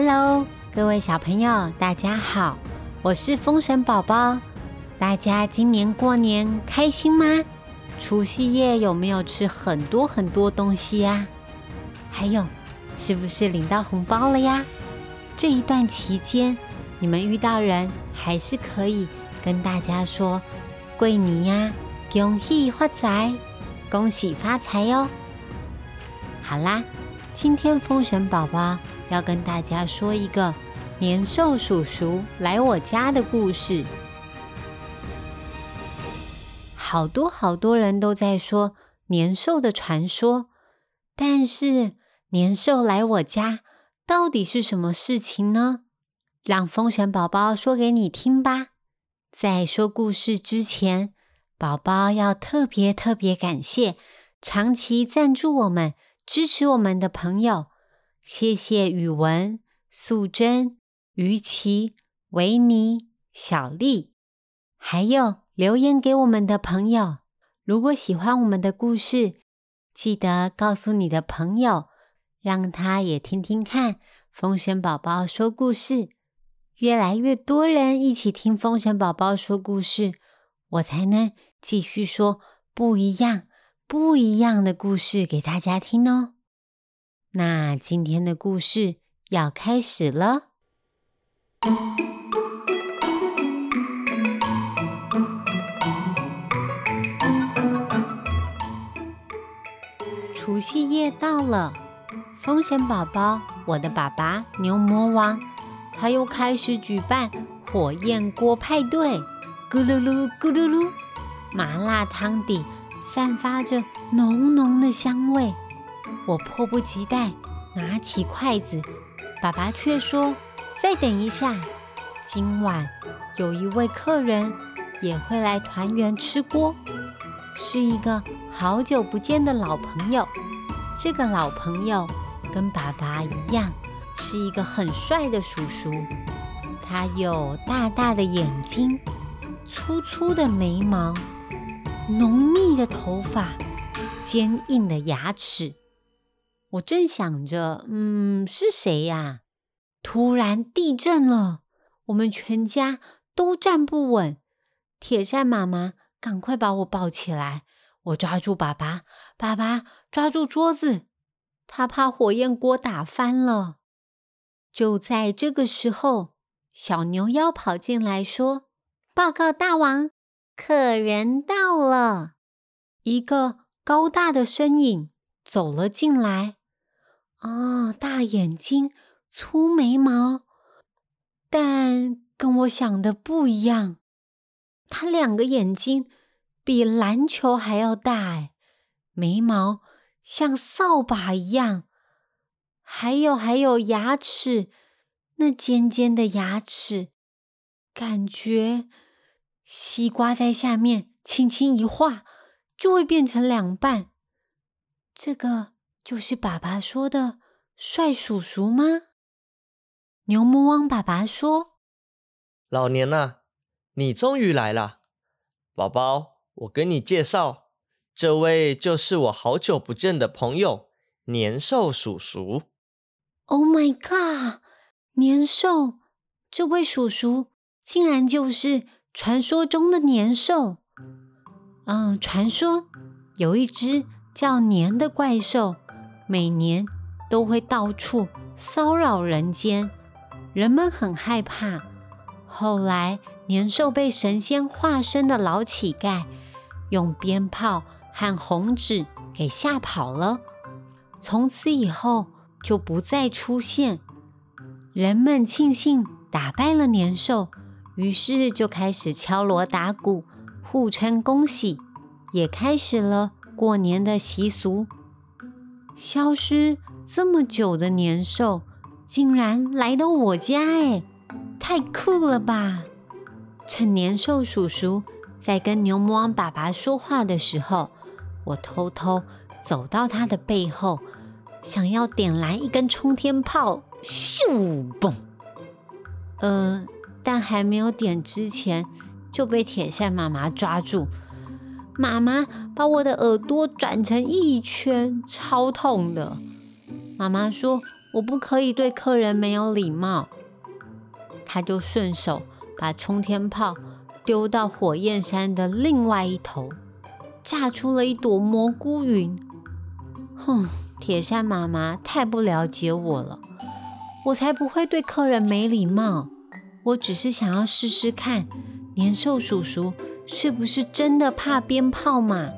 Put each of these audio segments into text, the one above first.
Hello，各位小朋友，大家好，我是风神宝宝。大家今年过年开心吗？除夕夜有没有吃很多很多东西呀？还有，是不是领到红包了呀？这一段期间，你们遇到人还是可以跟大家说“贵你呀，恭喜发财，恭喜发财哟”。好啦，今天风神宝宝要跟大家说一个年兽叔叔来我家的故事。好多好多人都在说年兽的传说，但是年兽来我家到底是什么事情呢？让风神宝宝说给你听吧。在说故事之前，宝宝要特别特别感谢长期赞助我们、支持我们的朋友，谢谢宇文、素贞、于琪、维尼、小丽，还有。留言给我们的朋友，如果喜欢我们的故事，记得告诉你的朋友，让他也听听看风神宝宝说故事。越来越多人一起听风神宝宝说故事，我才能继续说不一样、不一样的故事给大家听哦。那今天的故事要开始了。除夕夜到了，风神宝宝，我的爸爸牛魔王，他又开始举办火焰锅派对。咕噜噜，咕噜噜，麻辣汤底散发着浓浓的香味。我迫不及待拿起筷子，爸爸却说：“再等一下，今晚有一位客人也会来团圆吃锅。”是一个好久不见的老朋友。这个老朋友跟爸爸一样，是一个很帅的叔叔。他有大大的眼睛、粗粗的眉毛、浓密的头发、坚硬的牙齿。我正想着，嗯，是谁呀？突然地震了，我们全家都站不稳。铁扇妈妈。赶快把我抱起来！我抓住爸爸，爸爸抓住桌子，他怕火焰锅打翻了。就在这个时候，小牛妖跑进来说：“报告大王，客人到了。”一个高大的身影走了进来。啊，大眼睛，粗眉毛，但跟我想的不一样。他两个眼睛比篮球还要大，哎，眉毛像扫把一样，还有还有牙齿，那尖尖的牙齿，感觉西瓜在下面轻轻一划就会变成两半。这个就是爸爸说的帅叔叔吗？牛魔王爸爸说：“老年呐。”你终于来了，宝宝，我给你介绍，这位就是我好久不见的朋友年兽叔叔。Oh my god，年兽，这位叔叔竟然就是传说中的年兽。嗯，传说有一只叫年的怪兽，每年都会到处骚扰人间，人们很害怕。后来。年兽被神仙化身的老乞丐用鞭炮和红纸给吓跑了，从此以后就不再出现。人们庆幸打败了年兽，于是就开始敲锣打鼓，互称恭喜，也开始了过年的习俗。消失这么久的年兽，竟然来到我家，哎，太酷了吧！趁年兽叔叔在跟牛魔王爸爸说话的时候，我偷偷走到他的背后，想要点燃一根冲天炮，咻嘣！呃，但还没有点之前，就被铁扇妈妈抓住。妈妈把我的耳朵转成一圈，超痛的。妈妈说我不可以对客人没有礼貌。他就顺手把冲天炮丢到火焰山的另外一头，炸出了一朵蘑菇云。哼，铁扇妈妈太不了解我了，我才不会对客人没礼貌。我只是想要试试看，年兽叔叔是不是真的怕鞭炮嘛？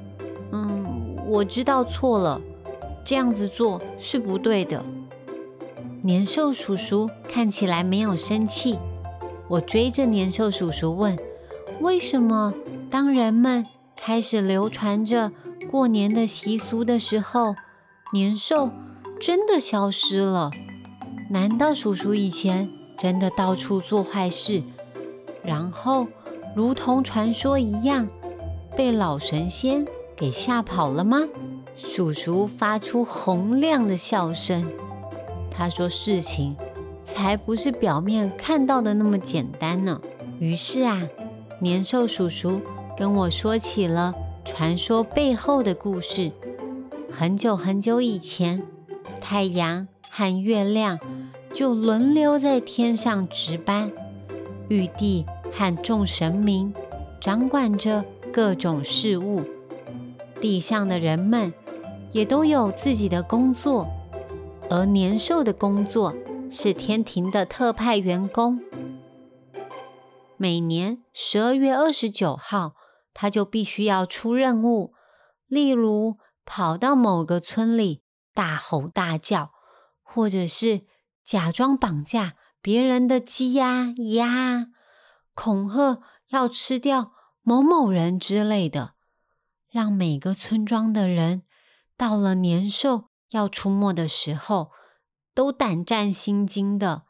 嗯，我知道错了，这样子做是不对的。年兽叔叔看起来没有生气。我追着年兽叔叔问：“为什么当人们开始流传着过年的习俗的时候，年兽真的消失了？难道叔叔以前真的到处做坏事，然后如同传说一样被老神仙给吓跑了吗？”叔叔发出洪亮的笑声。他说：“事情才不是表面看到的那么简单呢。”于是啊，年兽叔叔跟我说起了传说背后的故事。很久很久以前，太阳和月亮就轮流在天上值班，玉帝和众神明掌管着各种事物，地上的人们也都有自己的工作。而年兽的工作是天庭的特派员工。每年十二月二十九号，他就必须要出任务，例如跑到某个村里大吼大叫，或者是假装绑架别人的鸡呀、鸭，恐吓要吃掉某某人之类的，让每个村庄的人到了年兽。要出没的时候，都胆战心惊的。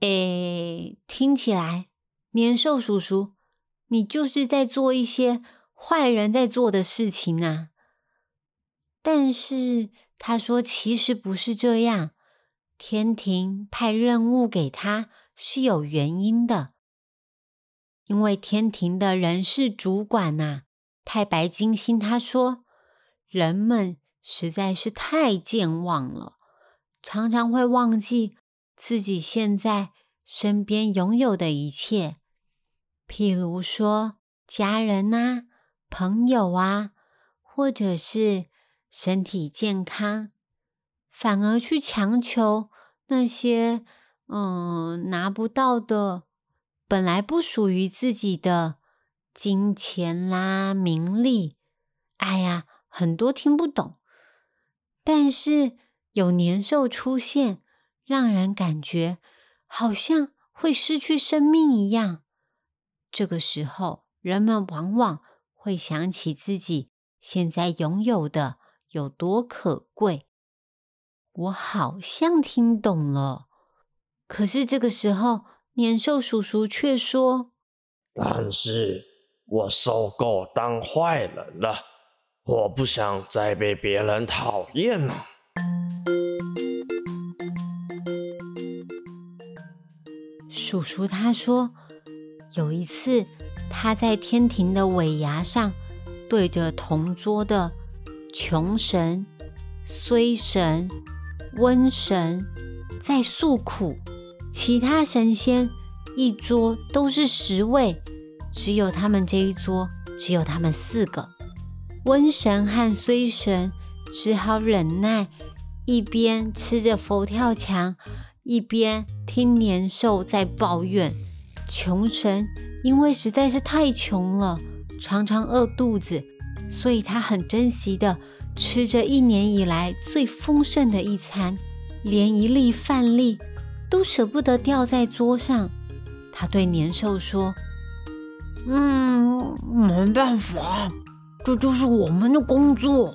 诶，听起来年兽叔叔，你就是在做一些坏人在做的事情啊。但是他说，其实不是这样。天庭派任务给他是有原因的，因为天庭的人事主管呐，太白金星他说，人们。实在是太健忘了，常常会忘记自己现在身边拥有的一切，譬如说家人啊、朋友啊，或者是身体健康，反而去强求那些嗯拿不到的、本来不属于自己的金钱啦、名利。哎呀，很多听不懂。但是有年兽出现，让人感觉好像会失去生命一样。这个时候，人们往往会想起自己现在拥有的有多可贵。我好像听懂了，可是这个时候，年兽叔叔却说：“但是我受够当坏人了。”我不想再被别人讨厌了。叔叔他说，有一次他在天庭的尾牙上，对着同桌的穷神、衰神、瘟神在诉苦，其他神仙一桌都是十位，只有他们这一桌只有他们四个。瘟神和衰神只好忍耐，一边吃着佛跳墙，一边听年兽在抱怨。穷神因为实在是太穷了，常常饿肚子，所以他很珍惜的吃着一年以来最丰盛的一餐，连一粒饭粒都舍不得掉在桌上。他对年兽说：“嗯，没办法。”这就是我们的工作。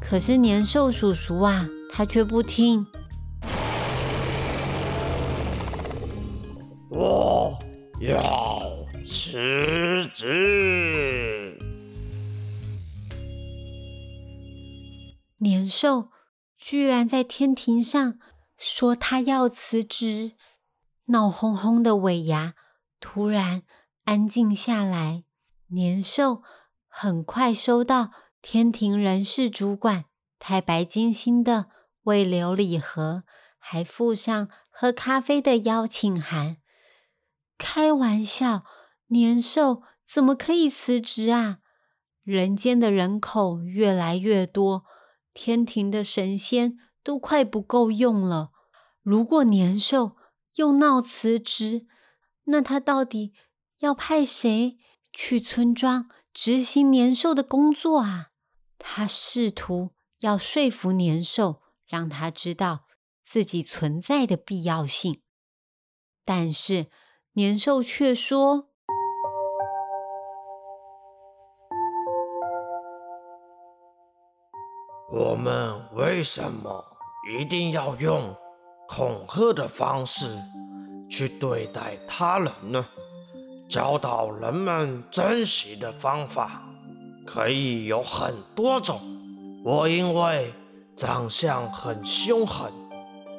可是年兽叔叔啊，他却不听。我要辞职。年兽居然在天庭上说他要辞职，闹哄哄的尾牙突然安静下来。年兽。很快收到天庭人事主管太白金星的为留礼盒，还附上喝咖啡的邀请函。开玩笑，年兽怎么可以辞职啊？人间的人口越来越多，天庭的神仙都快不够用了。如果年兽又闹辞职，那他到底要派谁去村庄执行年兽的工作啊？他试图要说服年兽，让他知道自己存在的必要性，但是年兽却说。我们为什么一定要用恐吓的方式去对待他人呢？教导人们珍惜的方法可以有很多种。我因为长相很凶狠，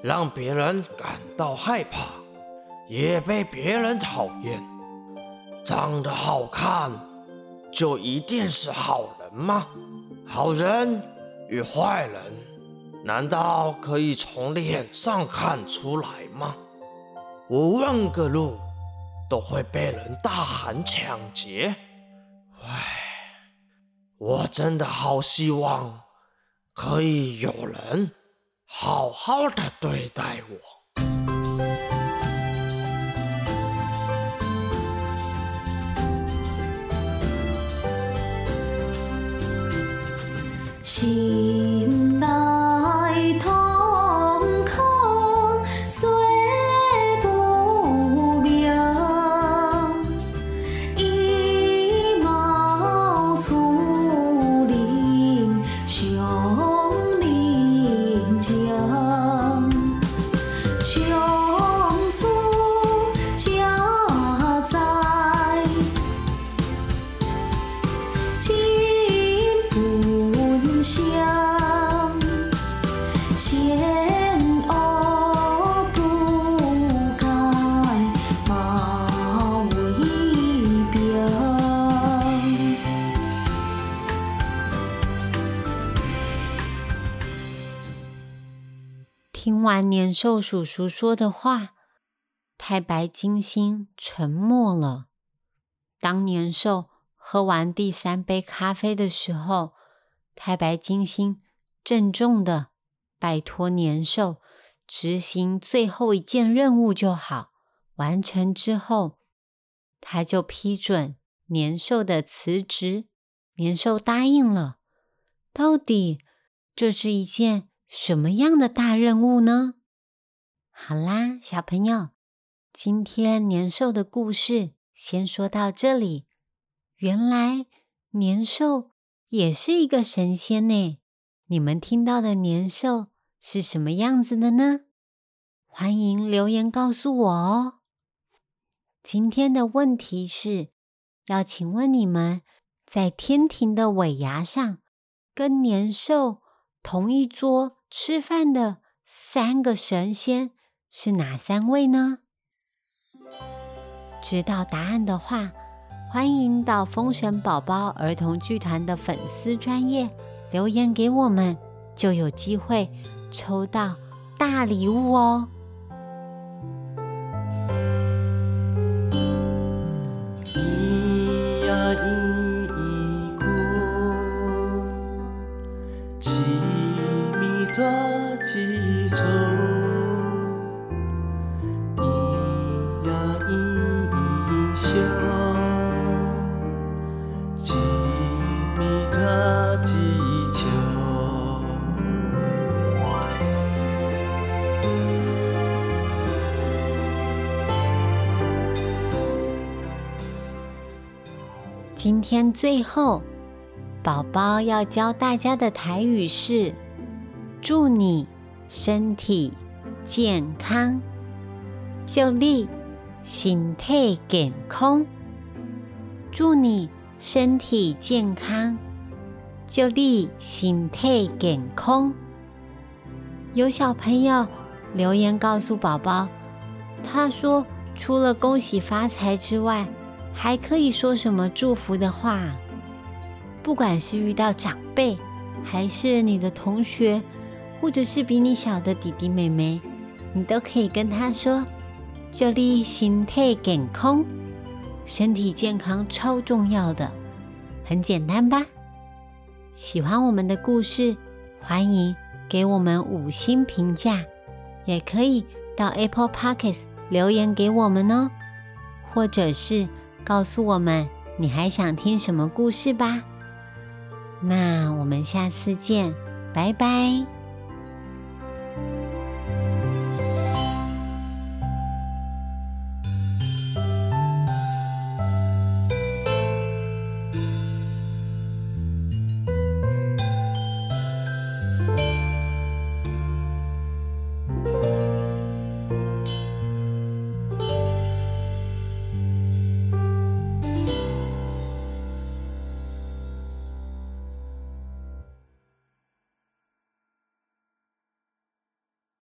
让别人感到害怕，也被别人讨厌。长得好看就一定是好人吗？好人。与坏人，难道可以从脸上看出来吗？我问个路，都会被人大喊抢劫。唉，我真的好希望可以有人好好的对待我。心。听完年兽叔叔说的话，太白金星沉默了。当年兽喝完第三杯咖啡的时候，太白金星郑重的拜托年兽执行最后一件任务就好。完成之后，他就批准年兽的辞职。年兽答应了。到底这是一件什么样的大任务呢？好啦，小朋友，今天年兽的故事先说到这里。原来年兽也是一个神仙呢。你们听到的年兽是什么样子的呢？欢迎留言告诉我哦。今天的问题是要请问你们，在天庭的尾牙上，跟年兽同一桌吃饭的三个神仙是哪三位呢？知道答案的话，欢迎到风神宝宝儿童剧团的粉丝专业留言给我们，就有机会抽到大礼物哦。咪哆叽嗦。咿呀咿咿笑，叽咪哆叽秋。今天最后，宝宝要教大家的台语是：祝你身体健康，祝你身体健康，祝你身体健康，祝你身体健康。有小朋友留言告诉宝宝，他说除了恭喜发财之外，还可以说什么祝福的话？不管是遇到长辈，还是你的同学，或者是比你小的弟弟妹妹，你都可以跟他说：“这里心态健康，身体健康超重要的。”很简单吧？喜欢我们的故事，欢迎给我们五星评价，也可以到 Apple Podcasts 留言给我们哦，或者是告诉我们你还想听什么故事吧。那我们下次见，拜拜。